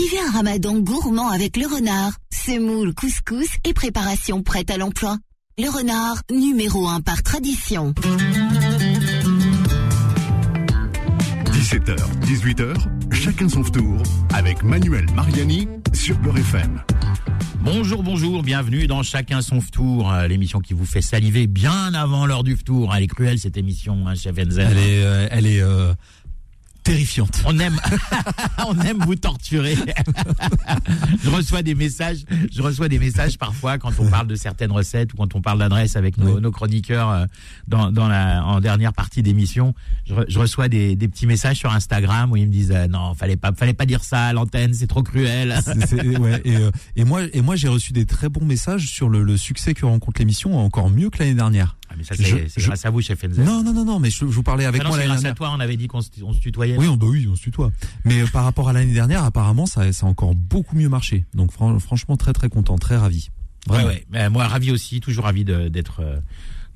Vivez un ramadan gourmand avec le renard. Semoule, couscous et préparation prête à l'emploi. Le renard, numéro un par tradition. 17h, 18h, chacun son tour avec Manuel Mariani sur Beurre FM. Bonjour, bonjour, bienvenue dans Chacun son tour, euh, l'émission qui vous fait saliver bien avant l'heure du tour. Elle est cruelle cette émission, hein, chef Enzen. Elle est, euh, elle est euh, terrifiante. On aime, on aime vous torturer. je reçois des messages, je reçois des messages parfois quand on parle de certaines recettes ou quand on parle d'adresse avec nos, Oui. nos chroniqueurs euh, dans, dans la en dernière partie d'émission. Je, je reçois des, des petits messages sur Instagram où ils me disent euh, non, fallait pas, fallait pas dire ça à l'antenne, c'est trop cruel. Ouais, et, euh, et moi, et moi j'ai reçu des très bons messages sur le, le succès que rencontre l'émission, encore mieux que l'année dernière. Mais ça, Je- c'est je- grâce à vous, chef Enzen. Non, non, non, non, mais je, je vous parlais avec non, moi l'année grâce à dernière. toi, on avait dit qu'on se, on se tutoyait. Oui, on, bah oui, on se tutoie. Mais euh, par rapport à l'année dernière, apparemment, ça, ça a encore beaucoup mieux marché. Donc fran- franchement, très très content, très ravi. Ouais, Vraiment. ouais. Mais moi, ravi aussi, toujours ravi d'être euh,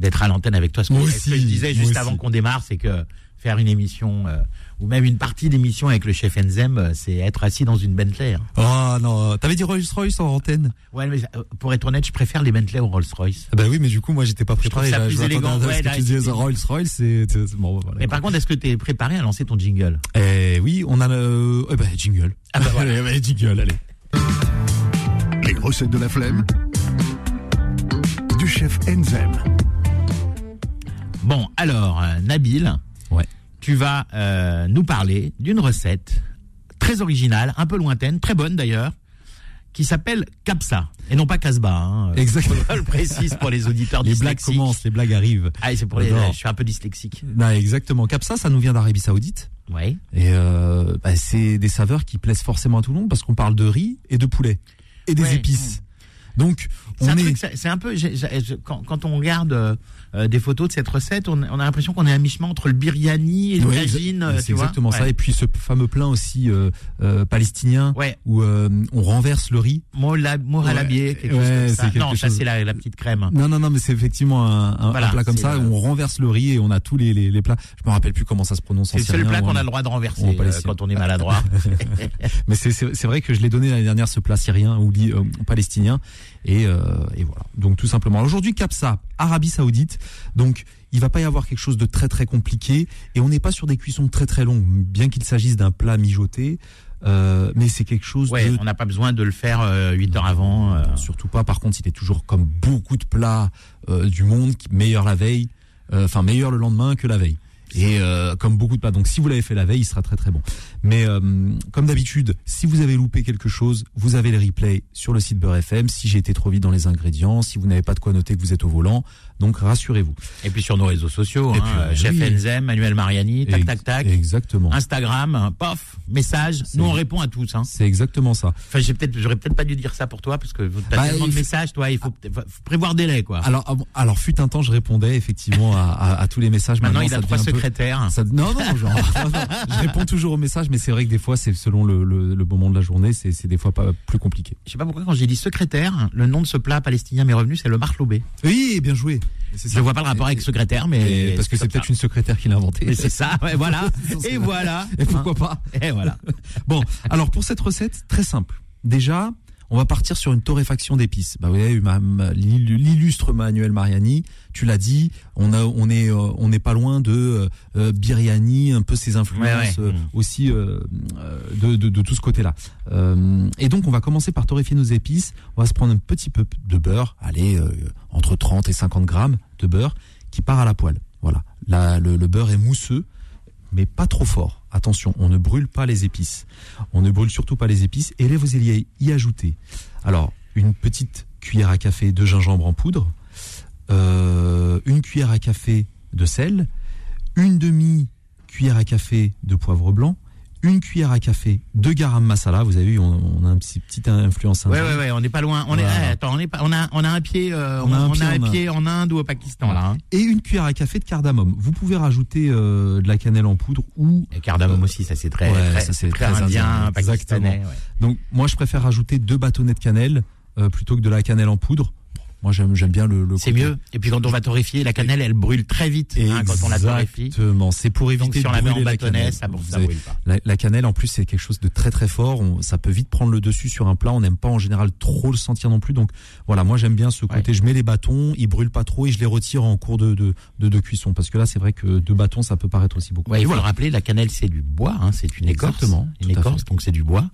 d'être à l'antenne avec toi. Ce que, Moi ce que aussi, je disais juste aussi. avant qu'on démarre, c'est que faire une émission euh, ou même une partie d'émission avec le chef Enzem, euh, c'est être assis dans une Bentley. hein. Oh non, t'avais dit Rolls Royce en antenne Ouais, mais euh, pour être honnête, je préfère les Bentley aux Rolls Royce. Bah oui, mais du coup, moi, j'étais pas préparé. ça là. plus Je élégant. ce Ouais, que tu c'est- Rolls Royce, c'est c'est- c'est- bon, voilà. Mais par contre, est-ce que tu es préparé à lancer ton jingle? Eh oui, on a le. Eh ben, jingle. Ah bah voilà. allez, allez, jingle, allez. Les recettes de la flemme du chef Enzem. Bon, alors, euh, Nabil. Tu vas euh, nous parler d'une recette très originale, un peu lointaine, très bonne d'ailleurs, qui s'appelle Capsa, et non pas Casbah. Hein. Exactement. Je le précise pour les auditeurs Les blagues commencent, les blagues arrivent. Ah, c'est pour les. Je suis un peu dyslexique. Non, exactement. Capsa, ça nous vient d'Arabie Saoudite. Ouais. Et euh, bah, c'est des saveurs qui plaisent forcément à tout le monde parce qu'on parle de riz et de poulet et des Ouais. épices. Donc, C'est un est. un peu. quand on regarde euh, des photos de cette recette, on, on a l'impression qu'on est à mi-chemin entre le biryani et le tagine. exa- euh, c'est vois. exactement ça. Ouais. Et puis ce fameux plat aussi euh, euh, palestinien Ouais. où euh, on renverse le riz. Quelque chose Ouais, comme ça. quelque Non, ça c'est la, la petite crème. Non, non, non, mais c'est effectivement un, un- Voilà, un plat comme ça où on renverse le riz et on a tous les, les, les plats. Je me rappelle plus comment ça se prononce C'est le seul plat qu'on a le droit de renverser quand on est maladroit. Mais c'est- vrai que je l'ai donné l'année dernière ce plat syrien ou palestinien et, et voilà. Donc tout simplement. Aujourd'hui Capsa, Arabie Saoudite. Donc il va pas y avoir quelque chose de très très compliqué et on n'est pas sur des cuissons très très longues, bien qu'il s'agisse d'un plat mijoté. euh, mais c'est quelque chose ouais, de on n'a pas besoin de le faire euh, 8 heures avant. euh. surtout pas. Par contre, il est toujours comme beaucoup de plats euh, du monde, qui- meilleur la veille, euh, enfin meilleur le lendemain que la veille. Et euh, comme beaucoup de plats. Donc si vous l'avez fait la veille, il sera très très bon. Mais euh, comme d'habitude, si vous avez loupé quelque chose, vous avez les replays sur le site Beurre FM. Si j'ai été trop vite dans les ingrédients, si vous n'avez pas de quoi noter que vous êtes au volant, donc rassurez-vous. Et puis sur nos réseaux sociaux, hein, puis, euh, oui. Chef Enzem, Manuel Mariani, tac tac tac. Exactement. Instagram, pof, message. Nous on répond à tous. Hein. C'est exactement ça. Enfin, j'ai peut-être, j'aurais peut-être pas dû dire ça pour toi parce que t'as Bah, tellement de faut- messages, toi. Il faut, faut prévoir délai, quoi. Alors, alors fut un temps, je répondais effectivement à, à- à tous les messages. Maintenant, il a trois peu- secrétaires. Ça- non, non, genre, je réponds toujours aux messages, mais c'est vrai que des fois, c'est selon le, le, le moment de la journée, c'est c'est des fois pas plus compliqué. Je sais pas pourquoi quand j'ai dit secrétaire, le nom de ce plat palestinien m'est revenu, c'est le marlobé. Oui, bien joué. Je vois pas le rapport avec secrétaire, mais Et parce que c'est peut-être une secrétaire qui l'a inventé. C'est ça, ouais, voilà. Et voilà. Et pourquoi pas Et voilà. Bon, alors pour cette recette, très simple. Déjà, on va partir sur une torréfaction d'épices. Bah ma- l'illu- l'illustre Manuel Mariani, tu l'as dit, on a, on est, euh, on n'est pas loin de euh, euh, biryani, un peu ses influences Ouais, ouais. euh, Mm. aussi euh, euh, de, de, de tout ce côté-là. Euh, et donc, on va commencer par torréfier nos épices. On va se prendre un petit peu de beurre, allez, euh, entre 30 et 50 grammes de beurre qui part à la poêle. Voilà, Là, le, le beurre est mousseux, mais pas trop fort. Attention, on ne brûle pas les épices. On ne brûle surtout pas les épices. Et là, vous allez y ajouter. Alors, une petite cuillère à café de gingembre en poudre, euh, une cuillère à café de sel, une demi cuillère à café de poivre blanc, une cuillère à café de garam masala. Vous avez vu, on, on a un petit petite influence. Ouais, ouais, ouais, on n'est pas loin. On est, Voilà. eh, attends, on est pas, on a, on a un pied, euh, On a un pied en Inde. pied en Inde ou au Pakistan, là. hein. Et une cuillère à café de cardamome. Vous pouvez rajouter euh, de la cannelle en poudre ou Et cardamome aussi, ça c'est très, Ouais, très, ça, c'est très très indien, indien, pakistanais. ouais. Donc moi je préfère rajouter deux bâtonnets de cannelle euh, plutôt que de la cannelle en poudre. Moi, j'aime j'aime bien le. le C'est mieux. Et puis quand on va torréfier, la cannelle, elle brûle très vite hein, quand on la torréfie. Exactement. C'est pour éviter Donc si on la met en la ça, Vous ça avez- brûle pas. La, la cannelle, en plus, c'est quelque chose de très très fort. On- ça peut vite prendre le dessus sur un plat. On n'aime pas en général trop le sentir non plus. Donc voilà, moi j'aime bien ce côté. Je mets les bâtons, ils brûlent pas trop et je les retire en cours de de, de, de cuisson. Parce que là, c'est vrai que deux bâtons, ça peut paraître aussi beaucoup. Ouais, il faut le rappeler, la cannelle c'est du bois, hein, c'est une écorce, Exactement, une écorce, donc c'est du bois.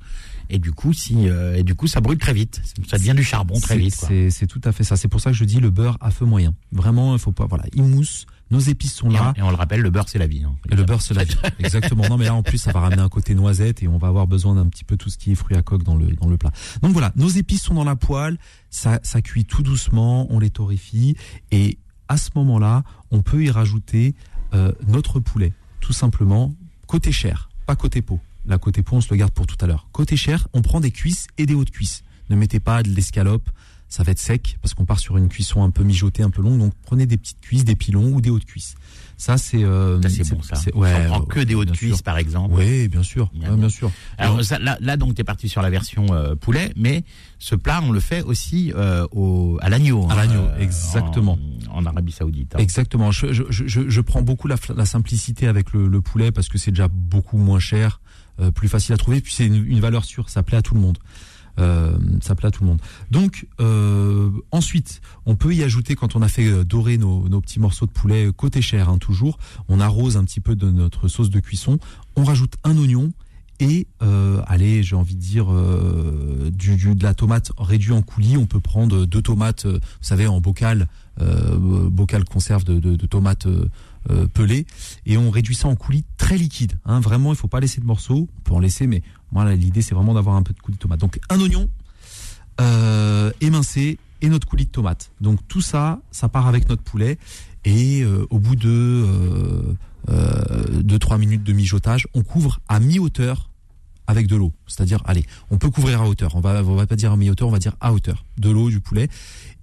Et du coup, si euh, et du coup, ça brûle très vite. Ça devient du charbon très vite. C'est c'est tout à fait ça. C'est pour ça que je dis le beurre à feu moyen. Vraiment, il faut pas. Voilà, il mousse. Nos épices sont Et là. on, et on le rappelle, le beurre c'est la vie. hein. Et le beurre, c'est la vie. Exactement. Non, mais là, en plus, ça va ramener un côté noisette et on va avoir besoin d'un petit peu tout ce qui est fruits à coque dans le, dans le plat. Donc voilà, nos épices sont dans la poêle. Ça, ça cuit tout doucement. On les torréfie. Et à ce moment-là, on peut y rajouter euh, notre poulet. Tout simplement, côté chair, pas côté peau. La côté peau, on se le garde pour tout à l'heure. Côté chair, on prend des cuisses et des hautes cuisses. Ne mettez pas de l'escalope. Ça va être sec parce qu'on part sur une cuisson un peu mijotée, un peu longue. Donc prenez des petites cuisses, des pilons ou des hautes cuisses. Ça c'est euh, Ça, c'est bon ça. c'est- on Ouais, prend ouais, que des hautes bien cuisses sûr. par exemple. Oui, bien sûr, Bien, Ouais, sûr. Alors ça, là, là, donc tu es parti sur la version euh, poulet, mais ce plat on le fait aussi euh, au, à l'agneau. À hein, l'agneau, exactement. En, en Arabie Saoudite. hein. Exactement. Je, je, je, je prends beaucoup la, simplicité avec le, le poulet parce que c'est déjà beaucoup moins cher, euh, plus facile à trouver, puis c'est une, une valeur sûre, ça plaît à tout le monde. Euh, ça plaît à tout le monde. Donc euh, ensuite, on peut y ajouter quand on a fait euh, dorer nos, nos petits morceaux de poulet euh, côté chair, hein, toujours. On arrose un petit peu de notre sauce de cuisson. On rajoute un oignon et euh, allez, j'ai envie de dire euh, du, du- de la tomate réduite en coulis. On peut prendre deux tomates, vous savez, en bocal, euh, bocal conserve de, de, de tomates euh, euh, pelées, et on réduit ça en coulis très liquide. Hein, vraiment, il faut pas laisser de morceaux. On peut en laisser, mais moi là, l'idée c'est vraiment d'avoir un peu de coulis de tomate. Donc un oignon euh, émincé et notre coulis de tomate. Donc tout ça, ça part avec notre poulet. Et euh, au bout de euh, euh, deux trois minutes de mijotage, on couvre à mi-hauteur avec de l'eau. C'est-à-dire, allez, on peut couvrir à hauteur. On va, on va pas dire à mi-hauteur, on va dire à hauteur. De l'eau, du poulet.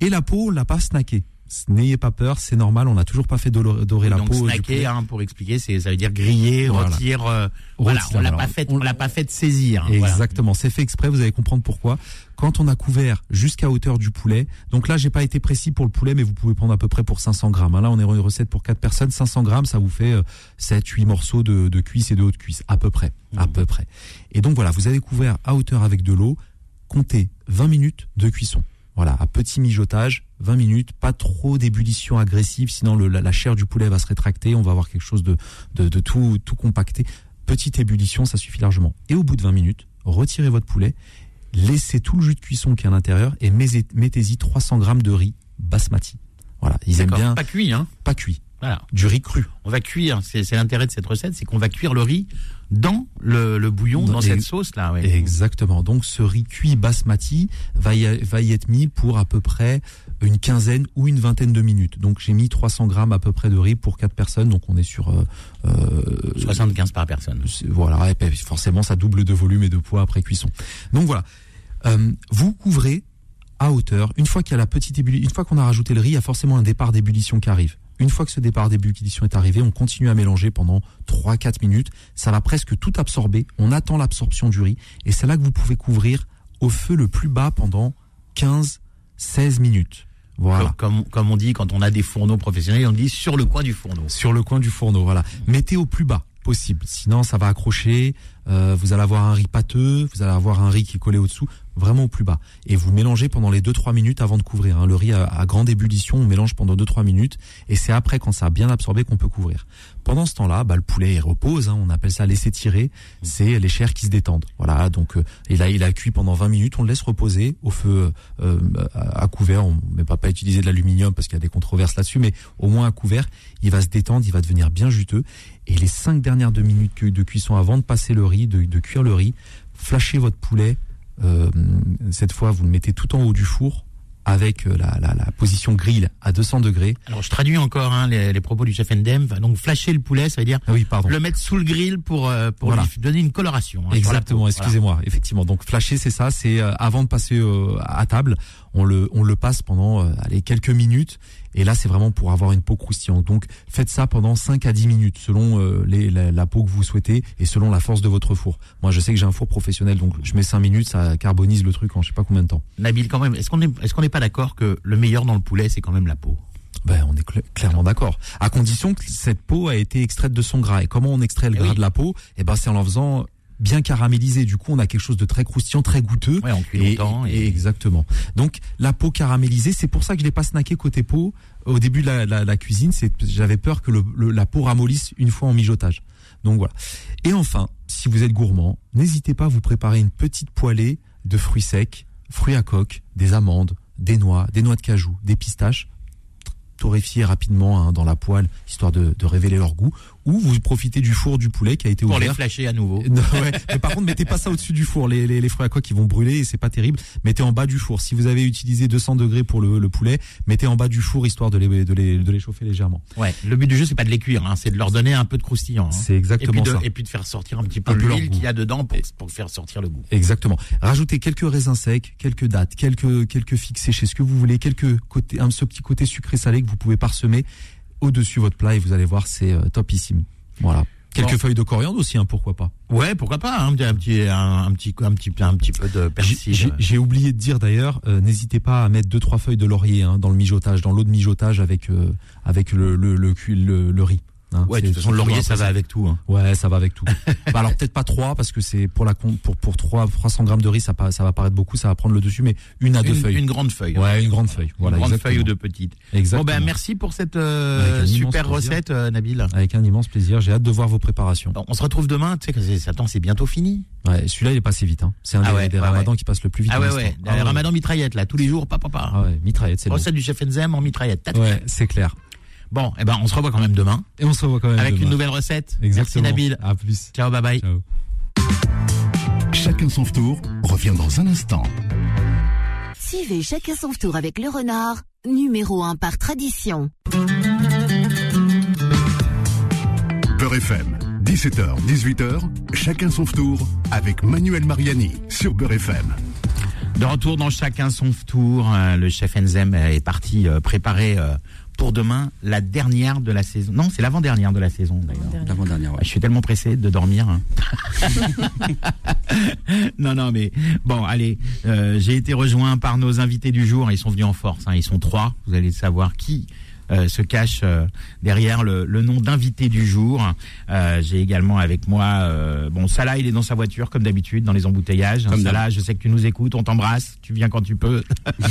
Et la peau, on l'a pas snacké. N'ayez pas peur, c'est normal. On n'a toujours pas fait dorer la donc peau. snacker, hein, pour expliquer, c'est ça veut dire griller, Voilà. rôtir. euh, voilà, on l'a pas fait, on- on l'a pas fait de saisir. hein, voilà. Exactement, c'est fait exprès, vous allez comprendre pourquoi. Quand on a couvert jusqu'à hauteur du poulet, donc là j'ai pas été précis pour le poulet, mais vous pouvez prendre à peu près pour 500 grammes. hein. Là on est une recette pour 4 personnes, 500 grammes, ça vous fait euh, 7-8 morceaux de, de cuisse et de haute cuisse, à peu près, à Mhm. peu près. Et donc voilà, vous avez couvert à hauteur avec de l'eau, comptez 20 minutes de cuisson. Voilà, à petit mijotage, 20 minutes, pas trop d'ébullition agressive, sinon le- la, la chair du poulet va se rétracter, on va avoir quelque chose de, de, de tout, tout compacté. Petite ébullition, ça suffit largement. Et au bout de 20 minutes, retirez votre poulet, laissez tout le jus de cuisson qui est à l'intérieur et mettez- mettez-y 300 grammes de riz basmati. Voilà, ils aiment bien Pas cuit, hein. pas cuit, Voilà. du riz cru. On va cuire. C'est l'intérêt de cette recette, c'est qu'on va cuire le riz dans le, le bouillon, Dans- dans et- cette sauce là. Ouais. Exactement. Donc ce riz cuit basmati va y, va y être mis pour à peu près une quinzaine ou une vingtaine de minutes. Donc j'ai mis 300 grammes à peu près de riz pour quatre personnes. Donc on est sur euh, euh, 75 par personne. voilà. Et forcément ça double de volume et de poids après cuisson. Donc voilà. Euh, vous couvrez à hauteur. Une fois qu'il y a la petite ébullition, une fois qu'on a rajouté le riz, il y a forcément un départ d'ébullition qui arrive. Une fois que ce départ d'ébullition est arrivé, on continue à mélanger pendant 3-4 minutes. Ça va presque tout absorber. On attend l'absorption du riz. Et c'est là que vous pouvez couvrir au feu le plus bas pendant 15-16 minutes. Voilà. Comme, comme, comme on dit quand on a des fourneaux professionnels, on dit sur le coin du fourneau. Sur le coin du fourneau, voilà. Mettez au plus bas possible. Sinon, ça va accrocher. euh, vous allez avoir un riz pâteux. Vous allez avoir un riz qui est collé au-dessous. Vraiment au plus bas. Et vous mélangez pendant les 2-3 minutes avant de couvrir. hein. Le riz à, grande ébullition, on mélange pendant 2-3 minutes. Et c'est après, quand ça a bien absorbé, qu'on peut couvrir. Pendant ce temps-là, bah, le poulet il repose. hein. on appelle ça laisser tirer. C'est les chairs qui se détendent. Voilà. Donc, euh, et là, il a cuit pendant 20 minutes. On le laisse reposer au feu euh, à couvert. On ne va pas utiliser de l'aluminium parce qu'il y a des controverses là-dessus, mais au moins à couvert, il va se détendre, il va devenir bien juteux. Et les cinq dernières deux minutes que- de cuisson avant de passer le riz, de, de cuire le riz, flashez votre poulet. Euh, cette fois, vous le mettez tout en haut du four avec euh, la, la, la position grill à 200 degrés. Alors je traduis encore hein, les, les propos du chef Ndem. Donc flasher le poulet, ça veut dire Ah oui, pardon. le mettre sous le grill pour, euh, pour Voilà. lui donner une coloration. hein, Exactement, excusez-moi, effectivement. Donc flasher, c'est ça, c'est euh, avant de passer à table, on le on le passe pendant allez quelques minutes Et là, c'est vraiment pour avoir une peau croustillante. Donc, faites ça pendant 5 à 10 minutes, selon euh, les, la, la peau que vous souhaitez et selon la force de votre four. Moi, je sais que j'ai un four professionnel, donc je mets 5 minutes, ça carbonise le truc en je sais pas combien de temps. Nabil, quand même, est-ce qu'on est, est-ce qu'on n'est pas d'accord que le meilleur dans le poulet, c'est quand même la peau? Ben, on est cl- clairement d'accord. À condition que cette peau a été extraite de son gras. Et comment on extrait le Eh gras oui. de la peau? Eh ben, c'est en l'en faisant bien caramélisé. Du coup, on a quelque chose de très croustillant, très goûteux. Ouais, on cuit longtemps. Et, exactement. Donc la peau caramélisée, c'est pour ça que je l'ai pas snacké côté peau au début de la, la- la cuisine. C'est j'avais peur que le, le- la peau ramollisse une fois en mijotage. Donc voilà. Et enfin, si vous êtes gourmand, n'hésitez pas à vous préparer une petite poêlée de fruits secs, fruits à coque, des amandes, des noix, des noix de cajou, des pistaches torréfiés rapidement hein, dans la poêle histoire de, de révéler leur goût ou vous profitez du four du poulet qui a été Pour les ouvert flasher à nouveau. non, ouais. Mais par contre, mettez pas ça au-dessus du four. Les, les, les fruits à coque, ils vont brûler et c'est pas terrible. Mettez en bas du four. Si vous avez utilisé 200 degrés pour le, le poulet, mettez en bas du four histoire de les, de les, de les chauffer légèrement. Ouais. Le but du jeu, c'est pas de les cuire, hein, c'est de leur donner un peu de croustillant. hein. C'est Et puis, exactement de, ça. et puis de faire sortir un petit peu l'huile qu'il y a dedans pour, pour faire sortir le goût. Exactement. Rajoutez quelques raisins secs, quelques dattes, quelques, quelques figues séchées, ce que vous voulez, quelques côtés, un, ce petit côté sucré salé que vous pouvez parsemer au-dessus de votre plat et vous allez voir, c'est euh, topissime. Voilà. Quelques Bon. feuilles de coriandre aussi, hein, pourquoi pas. Ouais, pourquoi pas, hein, un petit, un, un petit, un petit, un petit peu de persil. J'ai j'ai oublié de dire d'ailleurs, euh, n'hésitez pas à mettre deux trois feuilles de laurier hein, dans le mijotage, dans l'eau de mijotage avec euh, avec le le le, cu- le, le riz. Hein. Ouais, de toute façon, laurier, ça va avec tout. Hein. Ouais, ça va avec tout. bah alors peut-être pas trois parce que c'est pour la pour pour trois 300 grammes de riz, ça pa- ça va paraître beaucoup, ça va prendre le dessus, mais une à deux Une, feuilles. une grande feuille. hein. Ouais, une grande feuille. Voilà, une grande exactement. feuille ou deux petites. Exactement. Bon ben merci pour cette euh, super recette, euh, Nabil. Avec un immense plaisir. J'ai hâte de voir vos préparations. Bon, on se retrouve demain. Tu sais attends, c'est bientôt fini. Ouais, celui-là il est passé vite. Hein. C'est un Ah des, ouais, des ouais, ramadans qui passe le plus vite. Ah ouais, ouais. Ah. Ramadan mitraillette là, tous les jours, papa, papa. Ah ouais, mitraillette, c'est. Recette du chef Enzem en mitraillette. Ouais, c'est clair. Bon, eh ben on se revoit quand même demain Et on se revoit quand même avec demain. une nouvelle recette. Exactement. Merci Nabil. À plus. Ciao, bye bye. Ciao. Chacun son tour revient dans un instant. Suivez chacun son tour avec le renard, numéro 1 par tradition. Beurre FM, 17h, 18h, chacun son tour avec Manuel Mariani sur Beurre FM. De retour dans chacun son tour, euh, le chef Enzem est parti euh, préparer euh, pour demain la dernière de la saison. Non, c'est l'avant-dernière de la saison d'ailleurs. L'avant-dernière, ouais. Je suis tellement pressé de dormir. hein. non, non, mais bon, allez, euh, j'ai été rejoint par nos invités du jour. Ils sont venus en force. hein. Ils sont trois. Vous allez savoir qui euh, se cache euh, derrière le, le nom d'invité du jour. Euh, j'ai également avec moi, euh, bon, Salah, il est dans sa voiture comme d'habitude, dans les embouteillages. Comme Salah, je sais que tu nous écoutes, on t'embrasse, tu viens quand tu peux.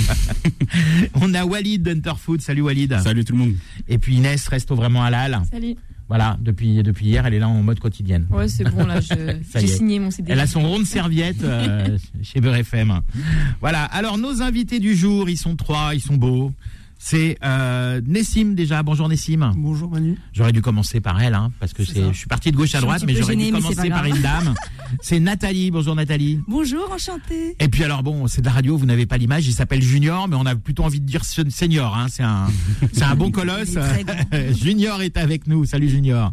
on a Walid d'Unterfood. Salut Walid. Salut tout le monde. Et puis Inès, resto vraiment halal. Salut. Voilà, depuis depuis hier, elle est là en mode quotidienne. Ouais, c'est bon, là, j'ai signé mon CD. Elle a son rond de serviette euh, chez Beurre FM. Voilà. Alors nos invités du jour, ils sont trois, ils sont beaux. C'est euh, Nessim déjà. Bonjour Nessim. Bonjour Manu. J'aurais dû commencer par elle, hein, parce que. Je suis parti de gauche à droite, mais j'aurais dû commencer par une dame. C'est Nathalie. Bonjour Nathalie. Bonjour, enchantée. Et puis alors bon, c'est de la radio, vous n'avez pas l'image. Il s'appelle Junior, mais on a plutôt envie de dire sen- Senior. Hein, c'est un, c'est un bon colosse. Est. Junior est avec nous. Salut Junior.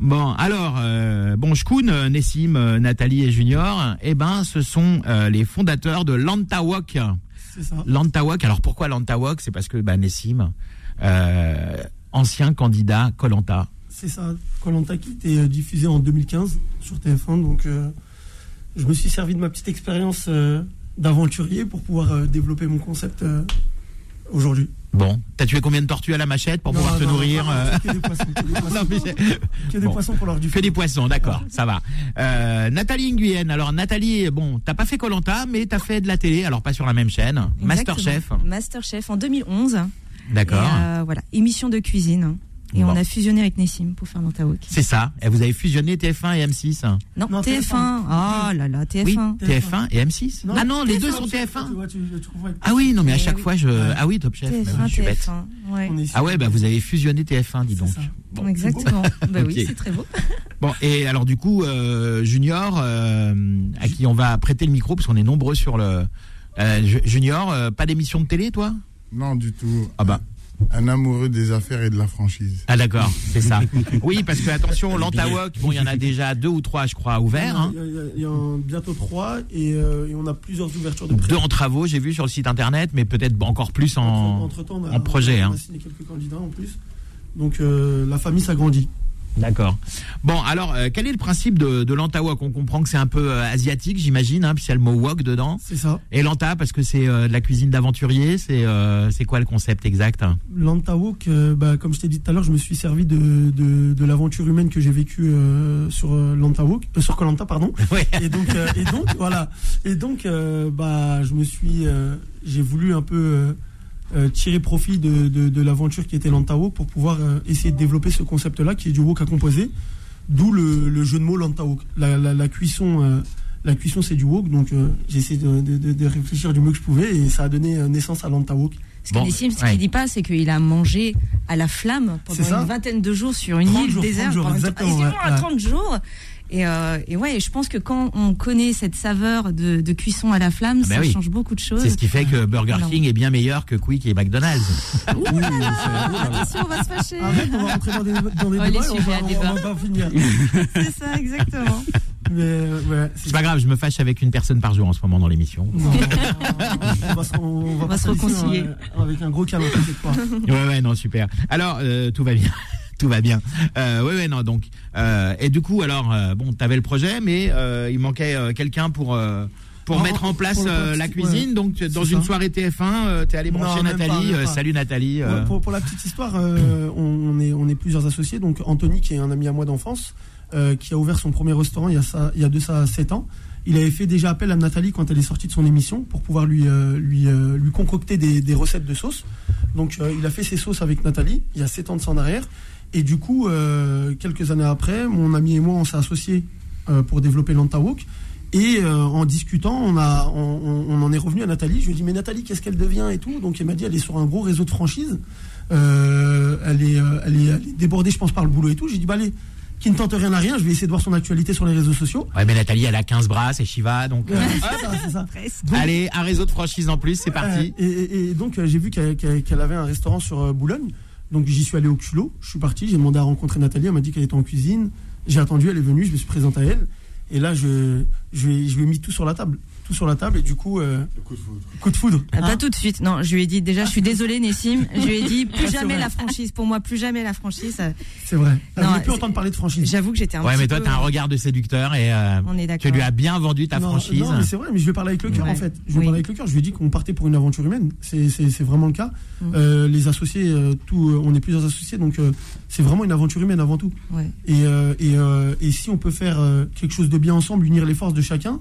Bon, alors, euh, bon, Shkoun, euh, Nessim, euh, Nathalie et Junior, eh ben, ce sont euh, les fondateurs de Lantawok. Lantawok, alors pourquoi Lantawok C'est parce que bah, Nessim, euh, ancien candidat Colanta. C'est ça. Colanta qui était euh, diffusé en 2015 sur TF1. Donc, euh, je me suis servi de ma petite expérience euh, d'aventurier pour pouvoir développer mon concept aujourd'hui. Bon, t'as tué combien de tortues à la machette pour Non, pouvoir te non, nourrir non, euh, Que des poissons. Que des poissons, non, mais c'est- que des bon. poissons pour l'heure du Que des poissons, d'accord, ça va. Euh, Nathalie Nguyen, alors Nathalie, bon, t'as pas fait Colanta, mais t'as fait de la télé, alors pas sur la même chaîne. Masterchef, Exactement. Masterchef en 2011. d'accord. Euh, voilà, émission de cuisine. Et Bon. on a fusionné avec Nessim pour faire Nantawok. C'est ça. Et vous avez fusionné TF1 et M6. Non, Non, TF1. TF1. Oh là là, TF1. Oui, TF1. TF1 et M6. Non, ah non, les TF1, deux sont tu- TF1. Tu, vois, tu, tu comprends avec- Ah oui, non, mais à Eh chaque oui. fois, je. Ah oui, Top Chef. bah oui, TF1, je suis bête. TF1. Ouais. On est Ah ouais, bah vous avez fusionné TF1, dis donc. ça. Bon. Exactement. bah oui, c'est très beau. Bon, et alors du coup, euh, Junior, euh, à qui on va prêter le micro, parce qu'on est nombreux sur le. Euh, Ju- Junior, euh, pas d'émission de télé, toi Non, du tout. Ah bah. Un amoureux des affaires et de la franchise. Ah d'accord, c'est ça. Oui, parce que attention, l'Antawok, bon, il y en a déjà deux ou trois, je crois, ouverts. Hein. Il y a, il y a- bientôt trois et, euh, et on a plusieurs ouvertures de prêt. Deux en travaux, j'ai vu sur le site internet, mais peut-être encore plus en. Entre temps, on a, en projet, on a hein. signé quelques candidats en plus. Donc euh, la famille s'agrandit. D'accord. Bon, alors, euh, quel est le principe de, de l'Antawok On comprend que c'est un peu euh, asiatique, j'imagine, hein, puis il y a le mot wok dedans. C'est ça. Et l'Anta, parce que c'est euh, de la cuisine d'aventurier, c'est c'est quoi le concept exact L'Antawok, euh, bah, comme je t'ai dit tout à l'heure, je me suis servi de, de, de l'aventure humaine que j'ai vécue sur l'Antawok, euh, sur Colanta, pardon. Ouais. Et donc, et donc voilà. Et donc, bah, je me suis, j'ai voulu un peu euh, tirer profit de, de, de l'aventure qui était l'Antawok pour pouvoir euh, essayer de développer ce concept-là, qui est du wok à composer. D'où le, le jeu de mots l'Antawok. La, la, la cuisson, euh, la cuisson, c'est du wok. Donc, euh, j'ai essayé de, de, de- de réfléchir du mieux que je pouvais, et ça a donné naissance à l'Antawok. Ce Bon, ce ouais. qu'il dit pas, c'est qu'il a mangé à la flamme pendant une vingtaine de jours sur une 30 île jours, 30 déserte. jours, pendant- exactement, ouais, ouais. 30 jours. Et, euh, et ouais, je pense que quand on connaît cette saveur de, de cuisson à la flamme, Ah bah ça oui. change beaucoup de choses. C'est ce qui fait que Burger Non. King est bien meilleur que Quick et McDonald's. Ouh, attention, on va se fâcher. Arrête, on va rentrer dans des, dans des Oh, les débats on va, à on débat. va pas finir. C'est ça, exactement. Mais euh, ouais, C'est pas grave, je me fâche avec une personne par jour en ce moment dans l'émission. Non, on va se, on va va pas se réconcilier. avec un gros câlin. Ouais, ouais, non, super. Alors, euh, tout va bien. Tout va bien. Euh, ouais, ouais, non, donc. Euh, et du coup, alors, euh, bon, t'avais le projet, mais euh, il manquait euh, quelqu'un pour euh, pour Non, mettre en place euh, la cuisine. ouais, Donc, dans une ça. soirée TF1, euh, t'es allé Non, brancher pas, Nathalie. pas. salut Nathalie. Ouais, pour, pour la petite histoire, euh, on, est, on est plusieurs associés. Donc Anthony, qui est un ami à moi d'enfance, euh, qui a ouvert son premier restaurant il y a, ça, il y a de ça 7 ans. Il avait fait déjà appel à Nathalie quand elle est sortie de son émission pour pouvoir lui, euh, lui, euh, lui concocter des, des recettes de sauces. Donc il a fait ses sauces avec Nathalie, il y a 7 ans de ça en arrière. Et du coup, euh, quelques années après, mon ami et moi, on s'est associés euh, pour développer l'Antawok. Et euh, en discutant, on, a, on, on- on en est revenu à Nathalie. Je lui ai dit, mais Nathalie, qu'est-ce qu'elle devient et tout? Donc elle m'a dit, elle est sur un gros réseau de franchises. Euh, elle, est, euh, elle, est, elle est débordée, je pense, par le boulot et tout. J'ai dit, bah allez, qui ne tente rien à rien, je vais essayer de voir son actualité sur les réseaux sociaux. Ouais, mais Nathalie, elle a 15 bras, c'est Shiva, donc. Euh, c'est ça, c'est ça. Donc, Allez, un réseau de franchise en plus, c'est parti. euh, et, et- et donc euh, j'ai vu qu'elle avait un restaurant sur euh, Boulogne. Donc j'y suis allé au culot. Je suis parti, j'ai demandé à rencontrer Nathalie. Elle m'a dit qu'elle était en cuisine. J'ai attendu, elle est venue, je me suis présenté à elle. Et là, je, je, je lui ai mis tout sur la table. Tout sur la table. Et du coup, euh, Coup de foudre. coup de foudre. Ah, Pas tout de suite. Non, je lui ai dit déjà, je suis désolée, Nessim. Je lui ai dit Ah, plus jamais vrai. la franchise. Pour moi, plus jamais la franchise. Euh, C'est vrai. Non, voulait plus entendre parler de franchise. J'avoue que j'étais un Ouais, petit mais toi, peu- t'as un regard de séducteur et euh, On est tu lui as bien vendu ta non, franchise. non, mais c'est vrai, mais je vais parler avec le cœur Ouais. en fait. Je vais Oui. parler avec le cœur. Je lui ai dit qu'on partait pour une aventure humaine. C'est c'est- c'est vraiment le cas. Mm. Euh, les associés, euh, tout, euh, on est plusieurs associés, donc euh, c'est vraiment une aventure humaine avant tout. Ouais. Et, euh, et, euh, et si on peut faire euh, quelque chose de bien ensemble, unir les forces de chacun,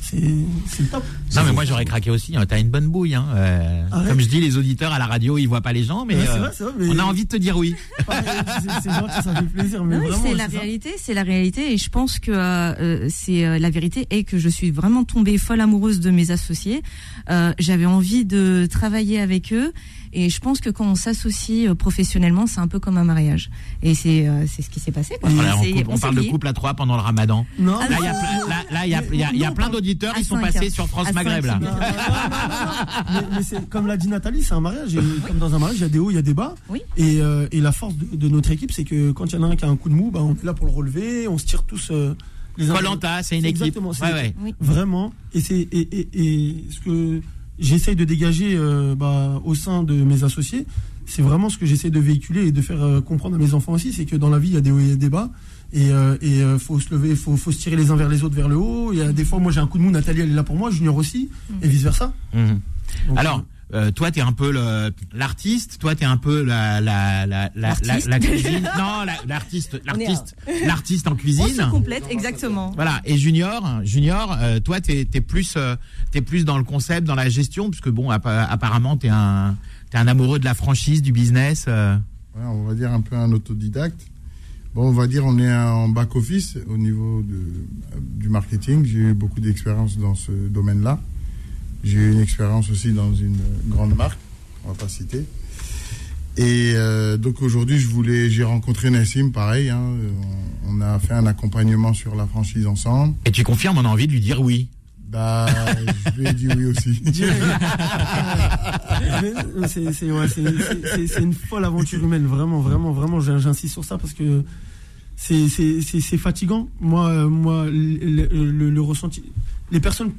c'est c'est top. Non, mais moi, j'aurais craqué aussi. hein. T'as une bonne bouille. Hein. euh, Arrête. comme je dis, les auditeurs à la radio, ils voient pas les gens, mais Ouais, euh, vrai, c'est vrai, mais- on a envie de te dire oui. C'est gentil, ça fait plaisir. La réalité, c'est la réalité, et je pense que euh, c'est euh, la vérité est que je suis vraiment tombée folle amoureuse de mes associés. Euh, J'avais envie de travailler avec eux, et je pense que quand on s'associe professionnellement, c'est un peu comme un mariage, et c'est euh, c'est ce qui s'est passé. Quoi. Voilà, on, coupe- parle de couple à trois pendant le ramadan. Non, Ah Là, non, il y a, là, là, il y a, il y a- il y a plein d'auditeurs, ils sont passés sur France Maghreb, là. Mais, c'est comme l'a dit Nathalie, c'est un mariage. Et Comme dans un mariage, il y a des hauts, il y a des bas. Oui. Et, euh, et la force de, de notre équipe, c'est que quand il y en a un qui a un coup de mou, bah, on est là pour le relever, on se tire tous euh, Colanta, c'est une équipe. exactement, Ouais, une ouais. Oui. Vraiment. Et c'est et, et, et ce que j'essaye de dégager euh, bah, au sein de mes associés, c'est vraiment ce que j'essaie de véhiculer et de faire euh, comprendre à mes enfants aussi, c'est que dans la vie, il y a des hauts et des bas. Et, euh, et euh, faut se lever, faut, faut se tirer les uns vers les autres vers le haut. Il y a des fois, moi j'ai un coup de mou, Nathalie elle est là pour moi, Junior aussi, et vice versa. Mhm. Donc, Alors, euh, toi, t'es un peu l'artiste, toi, t'es un peu la la la la la, L'artiste. la cuisine. non, la- l'artiste, On est l'artiste, l'artiste en On cuisine. se complète, exactement. Voilà. Et Junior, Junior, euh, toi, t'es es plus euh, t'es plus dans le concept, dans la gestion, puisque bon, appa- apparemment, t'es un t'es un amoureux de la franchise, du business. euh. Ouais, on va dire un peu un autodidacte. Bon, on va dire on est en back office au niveau de, du marketing. J'ai eu beaucoup d'expérience dans ce domaine-là. J'ai eu une expérience aussi dans une grande marque, on va pas citer. Et euh, donc aujourd'hui, je voulais, j'ai rencontré Nassim, pareil. hein, on, on a fait un accompagnement sur la franchise ensemble. Et tu confirmes, on a envie de lui dire oui. Bah, je vais dire oui aussi. C'est une folle aventure humaine, vraiment, vraiment, vraiment. j'in- J'insiste sur ça parce que c'est fatigant. Moi, euh, moi, le, ressenti. Les personnes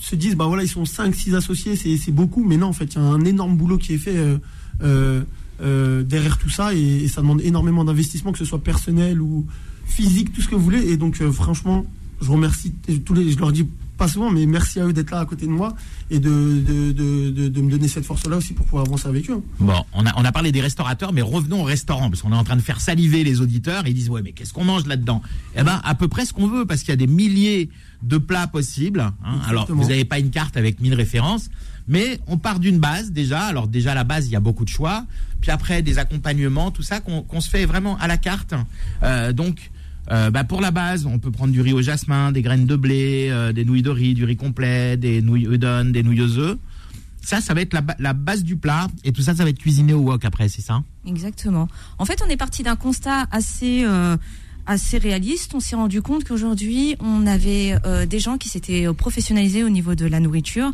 se disent, bah voilà, ils sont 5, 6 associés, c'est beaucoup, mais non, en fait, il y a un énorme boulot qui est fait euh, euh, derrière tout ça et, ça demande énormément d'investissement, que ce soit personnel ou physique, tout ce que vous voulez. Et donc, franchement, je remercie tous les, je leur dis pas souvent, mais merci à eux d'être là à côté de moi et de, de, de, de- de me donner cette force-là aussi pour pouvoir avancer avec eux. hein. Bon, on a, on a parlé des restaurateurs, mais revenons au restaurant, parce qu'on est en train de faire saliver les auditeurs. Ils disent, ouais, mais qu'est-ce qu'on mange là-dedans? Eh ben, à peu près ce qu'on veut, parce qu'il y a des milliers de plats possibles. hein. Alors, vous n'avez pas une carte avec 1000 références, mais on part d'une base déjà. Alors déjà, à la base, il y a beaucoup de choix. Puis après, des accompagnements, tout ça qu'on se fait vraiment à la carte. Euh, donc, euh, bah, pour la base, on peut prendre du riz au jasmin, des graines de blé, euh, des nouilles de riz, du riz complet, des nouilles udon, des nouilles aux œufs. Ça, ça va être la, ba- la base du plat. Et tout ça, ça va être cuisiné au wok après, c'est ça? Exactement. En fait, on est parti d'un constat assez euh, assez réaliste. On s'est rendu compte qu'aujourd'hui, on avait euh, des gens qui s'étaient professionnalisés au niveau de la nourriture.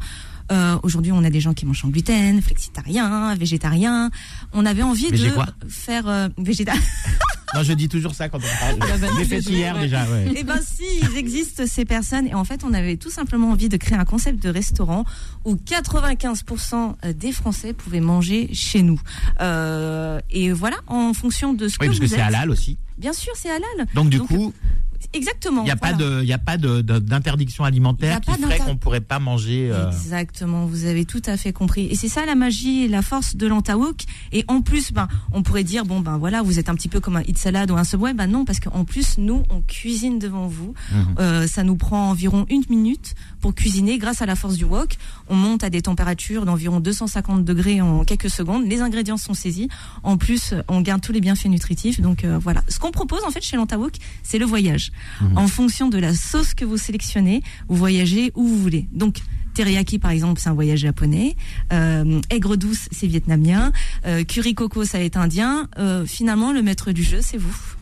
Euh, Aujourd'hui, on a des gens qui mangent sans gluten, flexitariens, végétariens. On avait envie Végé de quoi faire euh, végéta- Non, je dis toujours ça quand on parle. L'ai du fait hier ouais. déjà, ouais. Eh ben si, ils existent ces personnes et en fait on avait tout simplement envie de créer un concept de restaurant où 95% des Français pouvaient manger chez nous. Euh, et voilà, en fonction de ce Oui, que parce que c'est halal aussi. Bien sûr, c'est halal. Donc du Donc, coup, Exactement. il n'y a pas de, y a pas d'interdiction alimentaire qui ferait qu'on pourrait pas manger. euh, Exactement, vous avez tout à fait compris. Et c'est ça la magie et la force de l'Antawok. Et en plus, ben, on pourrait dire, bon, ben voilà, vous êtes un petit peu comme un Hit Salad ou un Subway. Ben non, parce qu'en plus, nous, on cuisine devant vous. Mhm. Euh, ça nous prend environ une minute pour cuisiner grâce à la force du wok. On monte à des températures d'environ 250 degrés en quelques secondes. Les ingrédients sont saisis. En plus, on garde tous les bienfaits nutritifs. Donc euh, voilà. Ce qu'on propose en fait chez l'Antawok, c'est le voyage. En fonction de la sauce que vous sélectionnez, vous voyagez où vous voulez. Donc Teriyaki, par exemple, c'est un voyage japonais. Euh, aigre douce, c'est vietnamien. Euh, curry coco, ça être indien. Euh, finalement, le maître du jeu, c'est vous.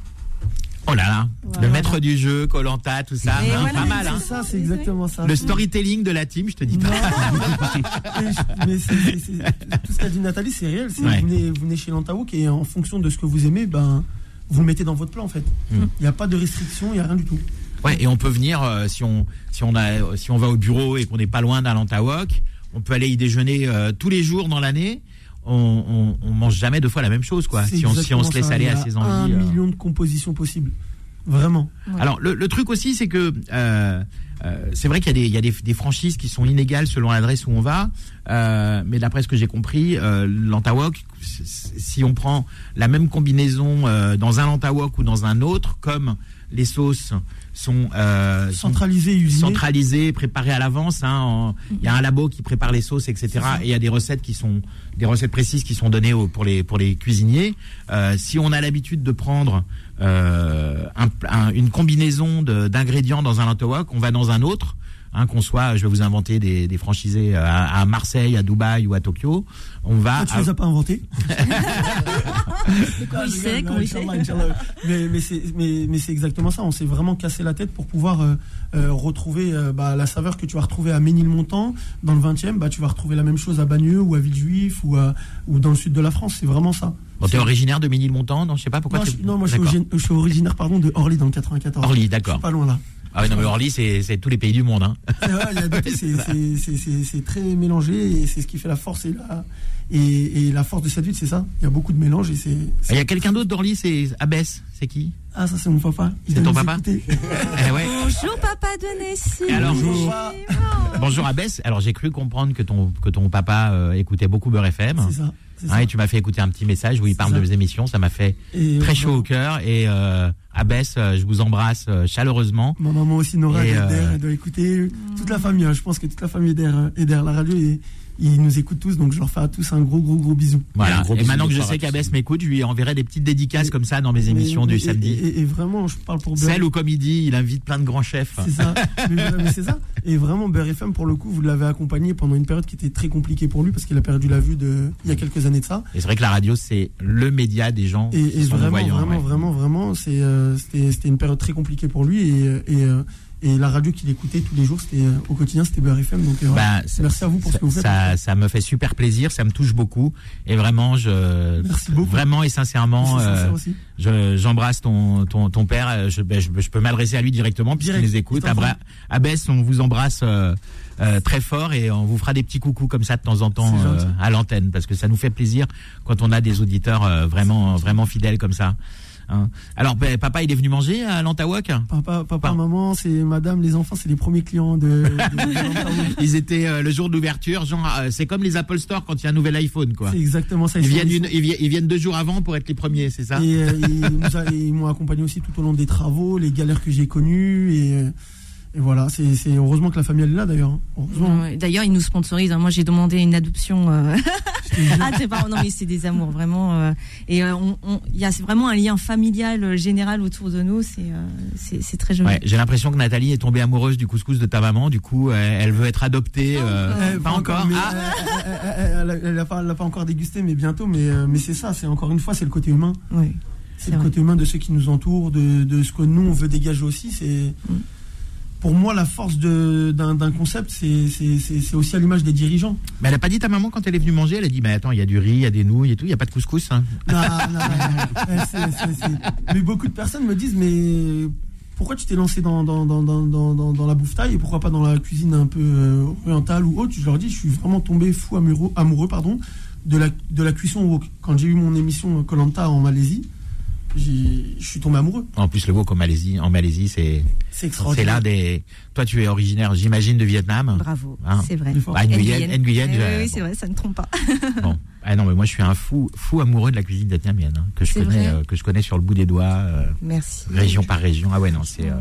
Oh là là, Voilà. le maître du jeu, Colanta, tout ça, hein, voilà, pas mal. Hein. C'est ça, c'est exactement ça. Le storytelling de la team, je te dis pas. mais tout ce qu'a dit Nathalie, c'est réel. Ouais. vous, venez, vous venez chez l'Antaouk et en fonction de ce que vous aimez, ben, vous le mettez dans votre plat en fait. Il Mm. n'y a pas de restriction, il n'y a rien du tout. Ouais, et on peut venir euh, si on si on a si on va au bureau et qu'on n'est pas loin d'un Lantawok, on peut aller y déjeuner euh, tous les jours dans l'année. On, on, on mange jamais deux fois la même chose, quoi. Si on, si on se laisse ça. aller Il y à a ses Un envies. euh. million de compositions possibles. Vraiment. Alors le, le truc aussi, c'est que euh, euh, c'est vrai qu'il y a, des, il y a des, des franchises qui sont inégales selon l'adresse où on va, euh, mais d'après ce que j'ai compris, euh, l'Antawok, si on prend la même combinaison euh, dans un Lantawok ou dans un autre, comme les sauces sont, euh, sont Centralisé, usiné. centralisées, préparées à l'avance. hein, Il y a un labo qui prépare les sauces, etc. Et il y a des recettes qui sont des recettes précises qui sont données au- pour les pour les cuisiniers. Euh, si on a l'habitude de prendre euh, un- un- une combinaison d'ingrédients dans un lantawok, on va dans un autre. Hein, qu'on soit, je vais vous inventer des, des franchisés à, à Marseille, à Dubaï ou à Tokyo, on va. Ah, tu les as pas inventés Comment il sait, comment il sait Mais, mais c'est mais, mais c'est exactement ça. On s'est vraiment cassé la tête pour pouvoir euh, euh, retrouver euh, bah, la saveur que tu vas retrouver à Ménilmontant dans le 20e. Bah, tu vas retrouver la même chose à Bagneux ou à Villejuif ou, à- ou dans le sud de la France. C'est vraiment ça. Bon, t'es originaire de Ménilmontant, non Je sais pas pourquoi. non, je, non, moi je suis, origine- je suis originaire pardon, de Orly dans le 94. Orly, Je d'accord. suis pas loin là. Ah oui, non, mais Orly, c'est c'est tous les pays du monde. Hein. C'est très mélangé et c'est ce qui fait la force et la, et, et la force de cette ville, c'est ça. Il y a beaucoup de mélange et c'est. Il y a quelqu'un d'autre d'Orly, c'est Abès, c'est qui? Ah, ça c'est mon papa. C'est ton papa. Eh ouais. Bonjour papa de Nessie. Alors, Bonjour. Bonjour Abès. Alors j'ai cru comprendre que ton que ton papa euh, écoutait beaucoup Beurre FM. C'est ça. Hein, et tu m'as fait écouter un petit message où il parle ça. de vos émissions. Ça m'a fait Et, très euh, chaud au cœur. Et euh, Abès, euh, je vous embrasse euh, chaleureusement. Ma maman aussi, Nora, Et, elle est euh, derrière, elle doit écouter. Toute la famille, hein, je pense que toute la famille est derrière, est derrière la radio et ils nous écoutent tous, donc je leur fais à tous un gros, gros, gros bisou. Voilà. gros Et bisou maintenant que je sais qu'Abès m'écoute, je lui enverrai des petites dédicaces comme ça dans mes émissions Mais- du et- samedi. Et, et vraiment, je parle pour Beurre. Celle où, comme il dit, il invite plein de grands chefs. C'est ça. mais, voilà, mais c'est ça. Et vraiment, Beurre FM, pour le coup, vous l'avez accompagné pendant une période qui était très compliquée pour lui parce qu'il a perdu la vue de, il y a quelques années de ça. Et c'est vrai que la radio, c'est le média des gens Et, qui et sont vraiment, voyants. vraiment, ouais. vraiment, vraiment, c'est, euh, c'était, une période très compliquée pour lui et, euh, et, euh, Et la radio qu'il écoutait tous les jours, c'était euh, au quotidien, c'était Beurre FM. Donc, euh. Bah, merci à vous pour ce que vous faites. Ça, ça me fait super plaisir, ça me touche beaucoup. Et vraiment, je, Merci beaucoup. vraiment et sincèrement, euh, je, j'embrasse ton, ton, ton père. euh, Je, ben, je, je peux m'adresser à lui directement puisqu'il Direct, nous écoute. Abra- Abbès, on vous embrasse euh, euh, très fort et on vous fera des petits coucous comme ça de temps en temps euh, à l'antenne parce que ça nous fait plaisir quand on a des auditeurs euh, vraiment, vraiment fidèles comme ça. Hein. Alors, papa, il est venu manger à l'Antawak? Papa, papa, maman, c'est madame, les enfants, c'est les premiers clients de. de- Ils étaient euh, le jour d'ouverture, genre euh, c'est comme les Apple Store quand il y a un nouvel iPhone, quoi. c'est exactement ça. Ils viennent, ils une, sont- ils, vi- ils viennent deux jours avant pour être les premiers, c'est ça? Et euh, ils, m'ont accompagné aussi tout au long des travaux, les galères que j'ai connues. Et, et voilà, c'est heureusement que la famille elle est là d'ailleurs. hein. Heureusement. Ouais, D'ailleurs, ils nous sponsorisent. hein. Moi, j'ai demandé une adoption. euh, ah, c'est pas. Non, mais c'est des amours vraiment. euh, Et euh, on- on- il y a vraiment un lien familial euh, général autour de nous. C'est euh, c'est très joli. Ouais, j'ai l'impression que Nathalie est tombée amoureuse du couscous de ta maman, du coup elle veut être adoptée. pas encore. mais, Ah, elle, a- elle a pas, encore dégusté, mais bientôt. Mais, euh, mais c'est ça, c'est encore une fois, c'est le côté humain. Oui. C'est C'est le vrai. côté humain de ceux qui nous entourent, de, de ce que nous on veut dégager aussi. C'est Mm. Pour moi la force d'un concept, c'est aussi à l'image des dirigeants. mais elle a pas dit ta maman quand elle est venue manger, elle a dit mais attends il y a du riz, il y a des nouilles et tout, il y a pas de couscous. Hein. Non, non, non, Mais beaucoup de personnes me disent mais pourquoi tu t'es lancé dans, la bouffe taille et pourquoi pas dans la cuisine un peu euh, orientale ou autre? Je leur dis je suis vraiment tombé fou amoureux, amoureux pardon, de, la, de la cuisson wok. Quand j'ai eu mon émission Colanta en Malaisie, je suis tombé amoureux. En plus le wok en Malaisie, en Malaisie c'est C'est l'un des. Toi tu es originaire, j'imagine de Vietnam. Bravo. Hein. C'est vrai. Ah, une Guyane, une Guyane, Eh je- oui, oui, bon. c'est vrai, ça ne trompe pas. Bon. Ah non mais moi je suis un fou fou amoureux de la cuisine vietnamienne hein, que je connais euh, que je connais sur le bout des doigts, euh, Merci. région par région. Ah ouais non c'est. euh,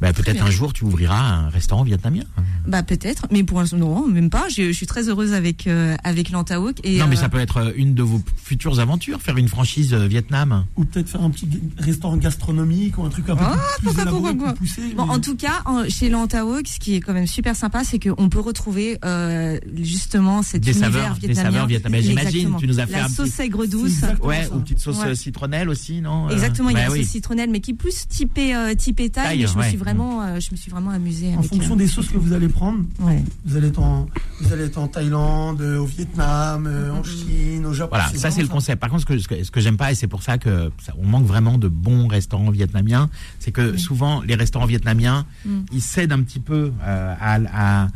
bah, peut-être un jour tu ouvriras un restaurant vietnamien. Bah peut-être, mais pour l'instant non, même pas. Je, je suis très heureuse avec euh, avec l'Antawok et non mais euh, ça peut être euh, une de vos futures aventures, faire une franchise euh, Vietnam. Ou peut-être faire un petit restaurant gastronomique ou un truc un peu Ah, plus pourquoi, élaboré, pourquoi, plus poussé. Bon, mais- en tout cas, en- chez l'Antawok, ce qui est quand même super sympa, c'est qu'on peut retrouver euh, justement cet Des saveurs- des saveurs vietnamiennes. J'imagine, tu nous as fait la un sauce petit- aigre douce. Ouais, ça. ou petite sauce Ouais. citronnelle aussi, non Euh, Exactement, il y a bah la oui. sauce citronnelle, mais qui est plus typée euh, typée taille. Me suis vraiment, euh, je me suis vraiment amusée En avec. fonction euh, des sauces que vous allez prendre, ouais. vous allez être en, vous allez être en Thaïlande, euh, au Vietnam, euh, en Chine, au Japon. Voilà, ça c'est le concept. Par contre, ce que, ce que, ce que j'aime pas, et c'est pour ça que ça- on manque vraiment de bons restaurants vietnamiens, c'est que souvent les restaurants vietnamiens, Mm. ils cèdent un petit peu euh, à, à,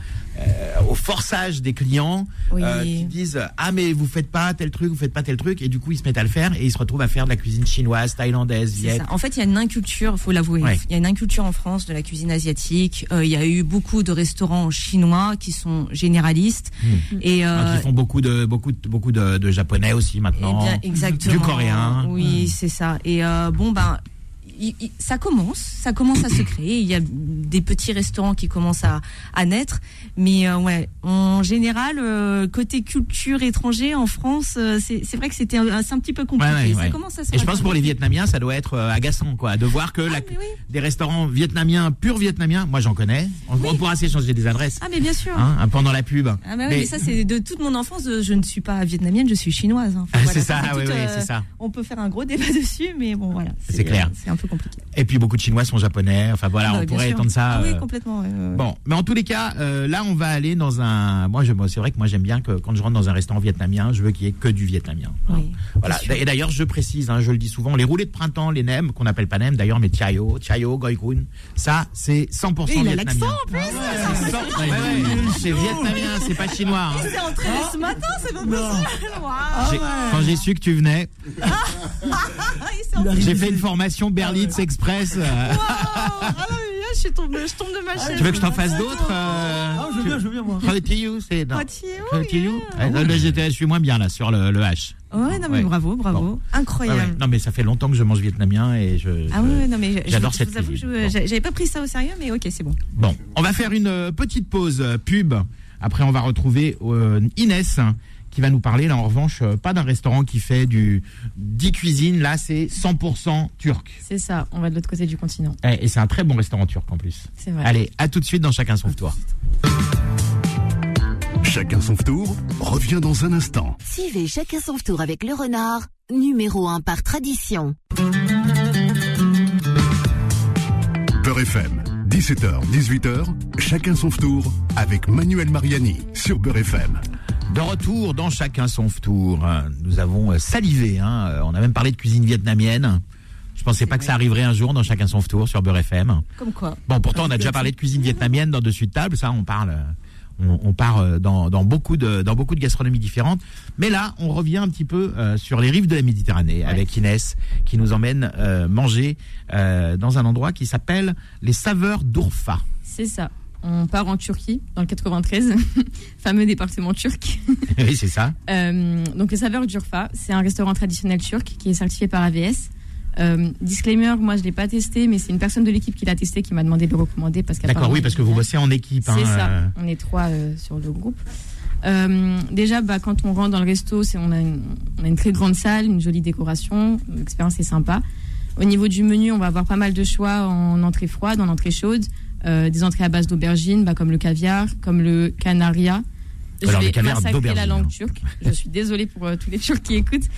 au forçage des clients Oui. euh, qui disent ah mais vous faites pas tel truc, vous faites pas tel truc, et du coup ils se mettent à le faire et ils se retrouvent à faire de la cuisine chinoise, thaïlandaise, C'est viet. ça. En fait, il y a une inculture, faut l'avouer. Ouais. Il y a une inculture en France de la cuisine asiatique. Euh, il y a eu beaucoup de restaurants chinois qui sont généralistes et Donc, euh, ils font beaucoup de beaucoup de, beaucoup de, de japonais aussi eh maintenant. bien, exactement. Du coréen. Oui, c'est ça. Et euh, bon, ben, il- il- ça commence, ça commence à se créer. Il y a des petits restaurants qui commencent à, à naître, mais euh, ouais, en général, euh, côté culture étranger en France, euh, c'est vrai que c'était un, c'est un petit peu compliqué. Ouais, ouais, Ça ouais. commence à se Et je pense pour les. Vietnamiens, ça doit être agaçant, quoi, de voir que Ah, oui. des restaurants vietnamiens, purs vietnamiens, moi j'en connais. On, on pourra s'échanger des adresses Ah, mais bien sûr. hein, pendant la pub. Ah bah oui, Mais- mais, ça c'est de toute mon enfance. Je ne suis pas vietnamienne, je suis chinoise. hein. Enfin, Ah, voilà, c'est ça, fait oui, oui, c'est ça. On peut faire un gros débat dessus, mais bon voilà. C'est clair. C'est un peu compliqué. Et puis beaucoup de Chinois sont japonais. Enfin voilà, Ah bah, on pourrait sûr. étendre ça. Ah oui, euh, complètement. ouais, ouais, ouais. Bon, mais en tous les cas, euh, là, on va aller dans un. Moi, je, c'est vrai que moi, j'aime bien que quand je rentre dans un restaurant vietnamien, je veux qu'il y ait que du vietnamien. hein. Oui, Voilà. bien sûr. Et d'ailleurs, je précise, hein, je le dis souvent, les roulés de printemps, les nems, qu'on appelle pas nems d'ailleurs, mais tiayo, tiayo, goikun, ça, c'est 100% Et il a vietnamien. l'accent en plus. C'est 100% ouais, c'est vietnamien, c'est pas chinois. hein. C'est entraîné ce matin, c'est pas possible. Quand j'ai su que tu venais, Ah, il s'est j'ai fait une formation Express. euh, Waouh. Ah là, je suis tombée, je tombe de ma chaise. tu veux que je t'en fasse d'autres euh, Ah, je veux bien, je veux bien, moi. Retiyu, c'est non. Là, j'étais- je suis moins bien là sur le, le H. Ouais, non mais Ouais. bravo, bravo, Bon. Incroyable. ouais. Non mais ça fait longtemps que je mange vietnamien et je. Ah je- ouais, non mais j'adore je, cette vous avoue, cuisine. Bon. j'avais pas pris ça au sérieux, mais ok, c'est bon. Bon, on va faire une euh, petite pause euh, pub. Après, on va retrouver euh, Inès qui va nous parler, là en revanche, euh, pas d'un restaurant qui fait du 10 cuisines. Là, c'est 100% turc. C'est ça, on va de l'autre côté du continent. Eh, Et c'est un très bon restaurant turc en plus. C'est vrai. Allez, à tout de suite dans Chacun son tour. Chacun son tour revient dans un instant. Suivez chacun son tour avec le renard, numéro 1 par tradition. Beurre FM, 17h, 18h, chacun son tour avec Manuel Mariani sur Beurre FM. De retour dans chacun son tour, nous avons euh, salivé. Hein. Euh, On a même parlé de cuisine vietnamienne. Je pensais pas que ça arriverait un jour dans chacun son tour sur Beurre FM. Comme quoi. Bon, pourtant on a déjà parlé de cuisine vietnamienne dans dessus de table. Ça, on parle, euh, on, on part dans, dans beaucoup de dans beaucoup de gastronomies différentes. Mais là, on revient un petit peu euh, sur les rives de la Méditerranée avec Inès qui nous emmène euh, manger euh, dans un endroit qui s'appelle les saveurs d'Urfa. C'est ça. On part en Turquie, dans le 93, fameux département turc. oui, c'est ça. Euh, donc, les saveurs d'Urfa, c'est un restaurant traditionnel turc qui est certifié par AVS. Euh, disclaimer, moi je l'ai pas testé, mais c'est une personne de l'équipe qui l'a testé qui m'a demandé de le recommander parce D'accord, oui, parce que vous bossez en équipe. C'est hein, ça. euh, On est trois sur le groupe. Déjà, bah, quand on rentre dans le resto, c'est on a, une, on a une très grande salle, une jolie décoration, l'expérience est sympa. Au niveau du menu, on va avoir pas mal de choix en entrée froide, en entrée chaude, euh, des entrées à base d'aubergines, bah, comme le caviar, comme le canaria. Je Alors, vais massacrer la langue hein. turque. Je suis désolée pour euh, tous les Turcs qui écoutent,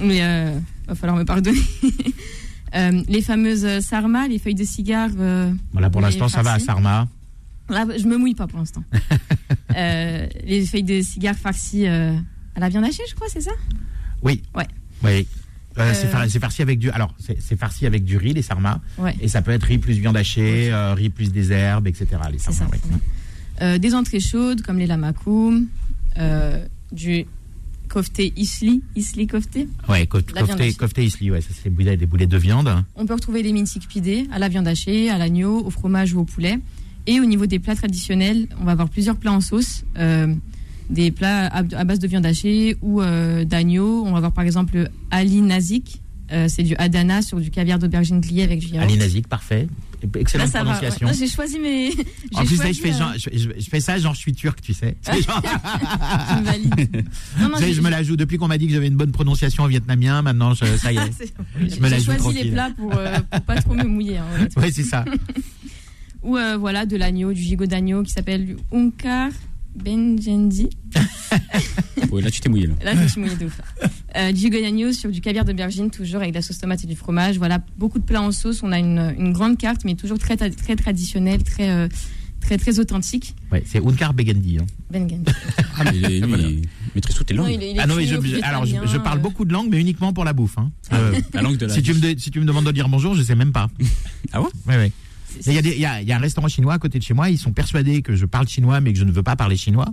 mais euh, va falloir me pardonner. Euh, les fameuses sarma, les feuilles de cigare. Voilà, pour l'instant, ça va à. Sarma. Là, je me mouille pas pour l'instant. Les feuilles de cigare farcies à la viande hachée, je crois, c'est ça? Oui. Ouais. Oui. Euh, c'est Euh, c'est farci avec du. Alors, c'est farci avec du riz, les sarmas. Ouais. Et ça peut être riz plus viande hachée, euh, riz plus des herbes, etc. Les sarmas, ça. Euh, des entrées chaudes comme les lamakoum, du kofté isli, isli kofté? Ouais, kofté, kofté isli, ouais, ça c'est des boulettes, des de viande. On peut retrouver les mintik pidés à la viande hachée, à l'agneau, au fromage ou au poulet. Et au niveau des plats traditionnels, on va avoir plusieurs plats en sauce. Des plats à, à base de viande hachée ou euh, d'agneau. On va avoir par exemple le Ali Nazik. Euh, c'est du Adana sur du caviar d'aubergine grillé avec du yaourt. Ali Nazik, parfait. Excellente Là, prononciation. ouais. J'ai choisi mes. En j'ai plus, choisi, je fais, genre, je, je- je fais ça, genre, je suis turc, tu sais. C'est genre- me. Non, non, Tu sais, j'ai- je me la joue. Depuis qu'on m'a dit que j'avais une bonne prononciation en vietnamien, maintenant, je- ça y est. Je me la J'ai joue choisi tranquille. les plats pour, euh, pour pas trop me mouiller. hein. Ouais, c'est ça. Ou euh, voilà, de l'agneau, du gigot d'agneau qui s'appelle du Benjendi. Ouais, là, tu t'es mouillé, là. Là, je me suis mouillée de ouf. Euh, sur du caviar d'aubergine, toujours avec de la sauce tomate et du fromage. Voilà, beaucoup de plats en sauce. On a une, une grande carte, mais toujours très, très traditionnelle, très, euh, très, très authentique. Ouais, c'est Unkar Begendi. hein. Benjendi. Ah, mais lui, il maîtrise toutes les langues. Non, il est- il est Ah non, mais je, alors je, parle euh. beaucoup de langues, mais uniquement pour la bouffe. hein. Euh, La langue de la si, tu me, de- si tu me demandes de dire bonjour, je sais même pas. Ah ouais Ouais, ouais. Il y, a des- il y a- il y a un restaurant chinois à côté de chez moi. Ils sont persuadés que je parle chinois, mais que je ne veux pas parler chinois.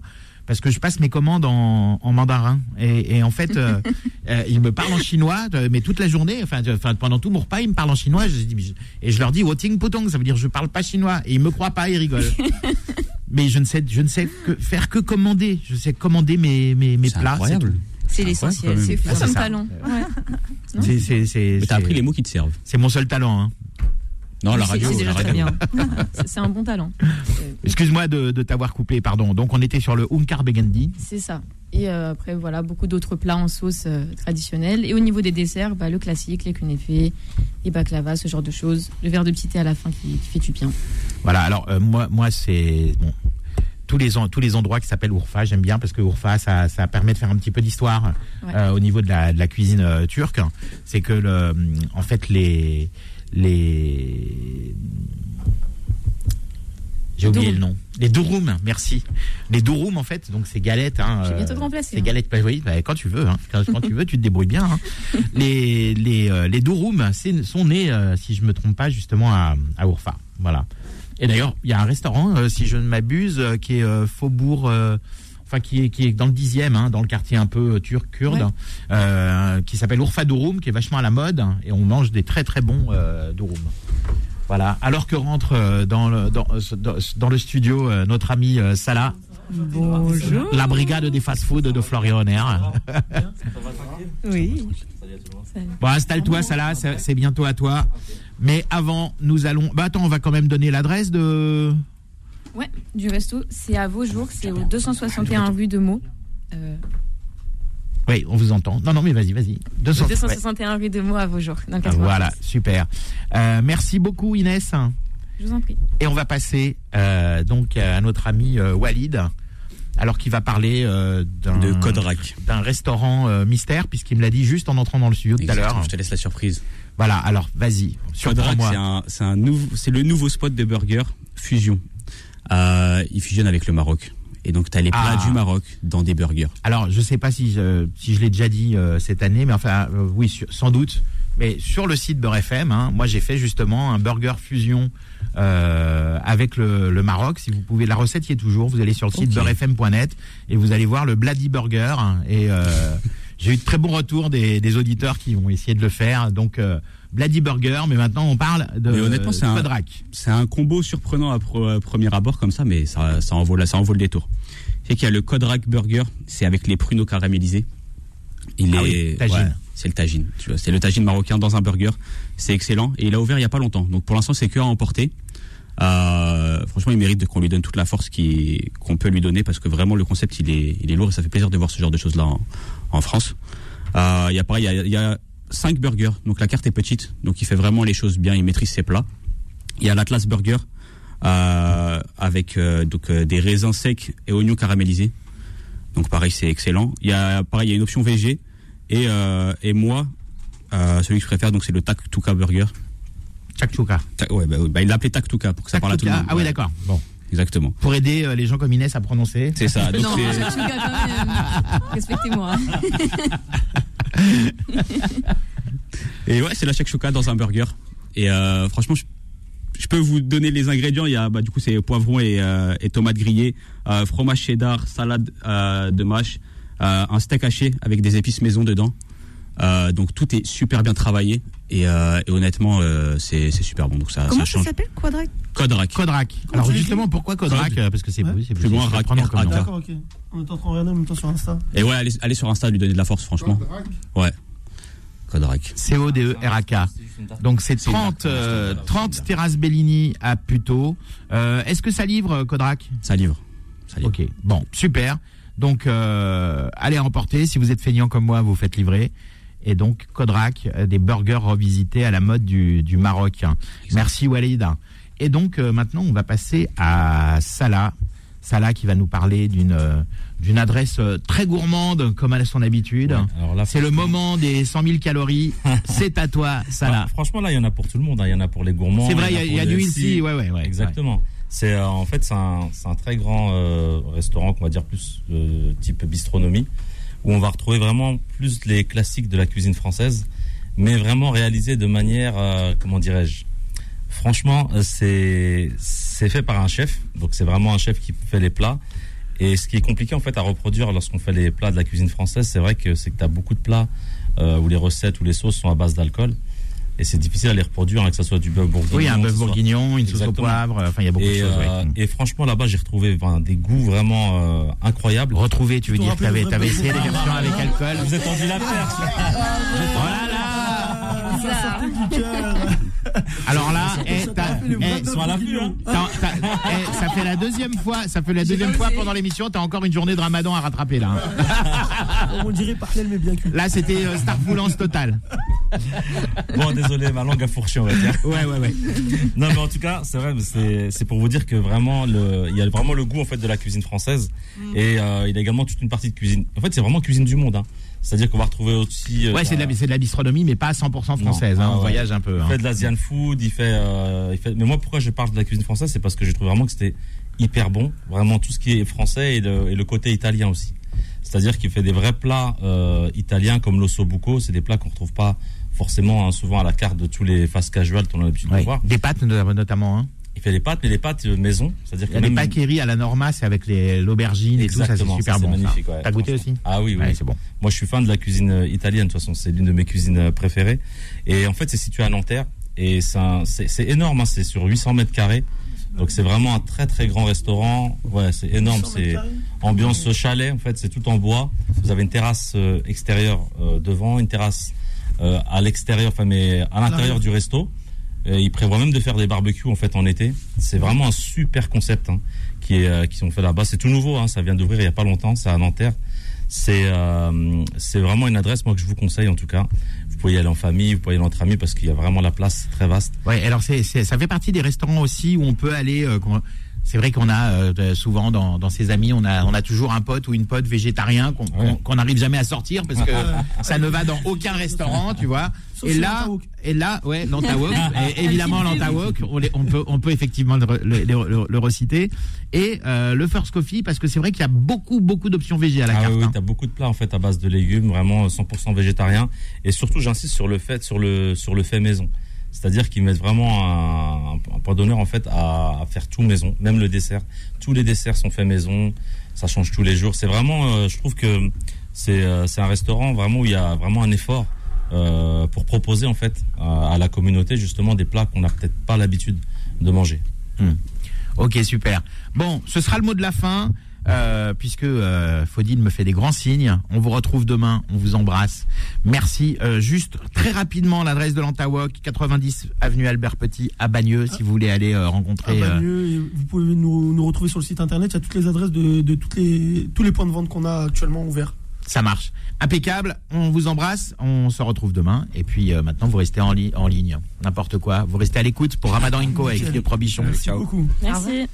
Parce que je passe mes commandes en, en mandarin. Et, et en fait, euh, euh, ils me parlent en chinois, euh, mais toute la journée, enfin, enfin, pendant tout mon repas, ils me parlent en chinois. Je dis, et je leur dis, Woting Putong, ça veut dire je parle pas chinois. Et ils me croient pas, ils rigolent. mais je ne sais, je ne sais que faire que commander. Je sais commander mes, mes, plats. incroyable. C'est l'essentiel. C'est fou. Ah, c'est comme ça. talent. C'est- t'as appris les mots qui te servent. C'est mon seul talent. Hein. Non, la radio. C'est déjà très bien. C'est un bon talent. Excuse-moi de, de t'avoir coupé, pardon. Donc on était sur le Unkar Begendi. C'est ça. Et euh, après, voilà, beaucoup d'autres plats en sauce euh, traditionnels. Et au niveau des desserts, bah, le classique, les kunefés, les baklava, ce genre de choses. Le verre de petit thé à la fin qui, qui fait du bien. Voilà, alors euh, moi, moi c'est bon. Tous les, tous les endroits qui s'appellent Urfa, j'aime bien parce que Urfa, ça, ça permet de faire un petit peu d'histoire Ouais. euh, au niveau de la, de la cuisine euh, turque. C'est que, le, en fait, les. Les j'ai oublié le nom. Les durum, merci. Les durum, en fait, donc ces galettes. Hein, euh, bientôt te remplacer, Ces hein. galettes, bah oui, bah, quand tu veux. Hein, quand, quand tu veux, tu te débrouilles bien. hein. Les, les, euh, les c'est- sont nés, euh, si je me trompe pas, justement à, à Urfa. Voilà. Et d'ailleurs, il y a un restaurant, euh, si je ne m'abuse, euh, qui est euh, Faubourg. Enfin, qui est, qui est dans le dixième, hein, dans le quartier un peu euh, turc kurde, Ouais. euh, qui s'appelle Urfa Durum, qui est vachement à la mode, hein, et on mange des très très bons euh, Durum. Voilà. Alors que rentre euh, dans le dans, le studio notre ami Salah, Bonjour. la brigade des fast-food de Florian Honner. Oui. Bon, installe-toi, Salah, c'est c'est bientôt à toi. Mais avant, nous allons. Bah attends, on va quand même donner l'adresse de. Ouais, du resto, c'est à Vaujours, c'est au 261 rue de Meaux. Euh, Oui, on vous entend. Non, non, mais vas-y, vas-y. 200. ouais. 261 rue de Meaux à Vaujours, dans le Ah, 93. Voilà, super. Euh, merci beaucoup, Inès. Je vous en prie. Et on va passer euh, donc à notre ami euh, Walid, alors qu'il va parler euh, d'un De d'un restaurant euh, mystère, puisqu'il me l'a dit juste en entrant dans le studio tout à l'heure. Je te laisse la surprise. Voilà, alors vas-y, c'est surprends-moi. un, c'est un nouveau, c'est le nouveau spot de burger fusion. Euh, il fusionne avec le Maroc. Et donc, tu as les plats Ah. du Maroc dans des burgers. Alors, je sais pas si, je- si je l'ai déjà dit euh, cette année, mais enfin, euh, oui, sur- sans doute. Mais sur le site Beurre FM, hein, moi j'ai fait justement un burger fusion euh, avec le, le Maroc. Si vous pouvez, la recette y est toujours. Vous allez sur le site Ok. beurrefm.net et vous allez voir le Bloody Burger. hein, Et euh, j'ai eu de très bons retours des, des auditeurs qui ont essayé de le faire. Donc euh, Bloody Burger, mais maintenant on parle de Mais honnêtement, c'est un- Quadrac. C'est un combo surprenant à, pro- à premier abord comme ça, mais ça, ça, en vaut, la- ça en vaut le détour. C'est qu'il y a le Kodrack Burger, c'est avec les pruneaux caramélisés. Il Ah est, oui, c'est le tagine. Tu vois, c'est le tagine marocain dans un burger. C'est excellent et il a ouvert il y a pas longtemps. Donc pour l'instant, c'est que à emporter. Euh, franchement, il mérite qu'on lui donne toute la force qu'on peut lui donner parce que vraiment le concept il est, il est lourd et ça fait plaisir de voir ce genre de choses là en, en France. Euh, Il y a pareil, il y a, il y a cinq burgers. Donc la carte est petite, donc il fait vraiment les choses bien, il maîtrise ses plats. Il y a l'Atlas Burger euh, avec euh, donc euh, des raisins secs et oignons caramélisés. Donc pareil, c'est excellent. Il y a pareil, il y a une option VG et euh, et moi euh, celui que je préfère donc c'est le Tak Tuka Burger. Chakchouka. Ta- ouais, bah, bah, il l'appelait Tak Tuka pour que ça parle à tout le monde. Ah oui, d'accord. Bon. Exactement. Pour aider euh, les gens comme Inès à prononcer. C'est ça. Donc non. Respectez-moi. Et ouais, c'est la shakshuka dans un burger. Et euh, franchement, je, peux vous donner les ingrédients. Il y a, bah, du coup, c'est poivron et, euh, et tomates grillées, euh, fromage cheddar, salade euh, de mâche, un steak haché avec des épices maison dedans. Euh, donc tout est super bien travaillé et, euh, et honnêtement, euh, c'est super bon. Donc ça, Comment ça ça change. s'appelle Quadrac? Kodrac. Kodrac. Alors justement, pourquoi Code. Euh, Parce que c'est Ouais. Plus loin, c'est Rac- surprenant comme Rac- nom. D'accord, ok. On est en train de regarder en même temps sur Insta. Et ouais, allez, allez sur Insta, lui donner de la force, franchement. Kodrac, Ouais. Kodrac. C-O-D-E-R-A-K. Donc c'est 30, euh, 30 terrasses Bellini à Puteaux. Euh, Est-ce que ça livre, Kodrac Ça livre. Ça livre. Ok, bon, super. Donc, euh, allez emporter. Si vous êtes feignant comme moi, vous faites livrer. Et donc, Kodrac, euh, des burgers revisités à la mode du, du Maroc. Merci Walid. Et donc, euh, maintenant, on va passer à Salah. Salah qui va nous parler d'une euh, d'une adresse euh, très gourmande, comme à son habitude. Ouais, C'est le moment des 100 000 calories. C'est à toi, Salah. Ah, franchement, là, il y en a pour tout le monde. hein. Il y en a pour les gourmands. C'est vrai, il y a, du ici. Ouais, ouais, ouais. Exactement. C'est en fait c'est un, un très grand restaurant qu'on va dire plus type bistronomie où on va retrouver vraiment plus les classiques de la cuisine française, mais vraiment réalisé de manière euh, comment dirais-je Franchement, euh, c'est c'est fait par un chef, donc c'est vraiment un chef qui fait les plats. Et ce qui est compliqué en fait à reproduire lorsqu'on fait les plats de la cuisine française, c'est vrai que c'est que tu as beaucoup de plats euh, où les recettes ou les sauces sont à base d'alcool. Et c'est difficile à les reproduire, hein, que ce soit du bœuf bourguignon. Oui, un bœuf bourguignon, une sauce au poivre. Enfin, il y a beaucoup de choses. ouais. euh, et franchement, là-bas, j'ai retrouvé enfin, des goûts vraiment euh, incroyables. Retrouver, tu veux dire t'avais avais essayé les versions avec alcool. Vous êtes tendu la perche. Ah, ça sortait du cœur. Alors là, eh, t'as- eh, bœuf sont à l'affût, bourguignon. t'as- t'as- eh, ça fait la deuxième fois, ça fait la deuxième fois pendant l'émission, t'as encore une journée de ramadan à rattraper là. hein. On dirait parallèle mais bien cuit. Là, c'était euh, star foulance totale. Bon, désolé, ma langue a fourché, on va dire. Ouais, ouais, ouais. Non, mais en tout cas, c'est vrai, mais c'est c'est pour vous dire que vraiment, le, il y a vraiment le goût en fait de la cuisine française, et euh, il y a également toute une partie de cuisine. En fait, c'est vraiment cuisine du monde. Hein. C'est-à-dire qu'on va retrouver aussi. euh, Ouais, c'est de, de la bistronomie, mais pas 100% française. Non. hein, Ah, on ouais. voyage un peu. Il hein. fait de l'Asian food, il fait, euh, il fait. Mais moi, pourquoi je parle de la cuisine française, c'est parce que j'ai trouvé vraiment que c'était hyper bon, vraiment tout ce qui est français et le, et le côté italien aussi. C'est-à-dire qu'il fait des vrais plats euh, italiens comme l'ossobuco, c'est des plats qu'on retrouve pas forcément hein, souvent à la carte de tous les fast casual qu'on a l'habitude de voir. Des pâtes no- notamment. Hein. Il fait les pâtes, mais les pâtes euh, maison, c'est-à-dire Il que y a des même paqueries à la Norma, c'est avec les- l'aubergine et tout, ça c'est super ça, c'est bon. ça. magnifique, ouais, T'as goûté aussi Ah oui, oui. Ouais, c'est bon. Moi, je suis fan de la cuisine euh, italienne. De toute façon, c'est l'une de mes cuisines euh, préférées. Et en fait, c'est situé à Nanterre. Et c'est énorme. hein, c'est sur 800 mètres carrés. Donc, c'est vraiment un très, très grand restaurant. Ouais, c'est énorme. 100 mètres C'est ambiance chalet. En fait, c'est tout en bois. Vous avez une terrasse extérieure euh, devant, une terrasse euh, à l'extérieur, enfin, mais à l'intérieur du resto. Euh, ils prévoient même de faire des barbecues en fait en été. C'est vraiment un super concept hein, qui est euh, qui sont fait là-bas. C'est tout nouveau, hein, ça vient d'ouvrir il y a pas longtemps. C'est à Nanterre. C'est euh, c'est vraiment une adresse moi que je vous conseille en tout cas. Vous pouvez y aller en famille, vous pouvez y aller entre amis parce qu'il y a vraiment la place très vaste. Ouais, alors c'est, ça fait partie des restaurants aussi où on peut aller C'est vrai qu'on a euh, souvent dans, dans ses amis, on a, on a toujours un pote ou une pote végétarien qu'on n'arrive jamais à sortir parce que ça ne va dans aucun restaurant, tu vois. Sauf Et là, et là, ouais, l'Antawalk, et évidemment l'Antawalk, on, peut, on peut effectivement le, le, le- le reciter. Et euh, le First Coffee, parce que c'est vrai qu'il y a beaucoup, beaucoup d'options végé à la Ah carte. oui, oui, hein. t'as beaucoup de plats en fait à base de légumes, vraiment 100% végétariens. Et surtout, j'insiste sur le fait, sur le, sur le fait maison. C'est-à-dire qu'ils mettent vraiment un, un point d'honneur en fait à, faire tout maison, même le dessert. Tous les desserts sont faits maison, ça change tous les jours. C'est vraiment, euh, je trouve que c'est euh, un restaurant vraiment où il y a vraiment un effort euh, pour proposer en fait à, la communauté justement des plats qu'on n'a peut-être pas l'habitude de manger. Ok, super. Bon, ce sera le mot de la fin, euh, puisque euh, Faudine me fait des grands signes. On vous retrouve demain, on vous embrasse. Merci. Euh, juste très rapidement, l'adresse de l'Antawok, 90 avenue Albert Petit à Bagneux, si vous voulez aller euh, à rencontrer. Bagneux, vous pouvez nous, nous retrouver sur le site internet. Il y a toutes les adresses de, de toutes les, tous les points de vente qu'on a actuellement ouverts. ça marche. Impeccable. On vous embrasse. On se retrouve demain. Et puis euh, maintenant, vous restez en, li- en ligne. N'importe quoi. Vous restez à l'écoute pour Ramadan Inco avec les Probichon. Merci Ciao. beaucoup. Merci.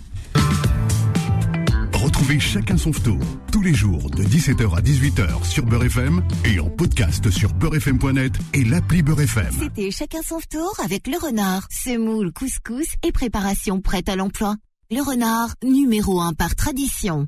Retrouvez Chacun son tour tous les jours de 17h à 18h sur Beurre FM et en podcast sur beurrefm.net et l'appli Beurre FM. C'était chacun son tour avec le renard, semoule, couscous et préparation prête à l'emploi. Le renard, numéro un par tradition.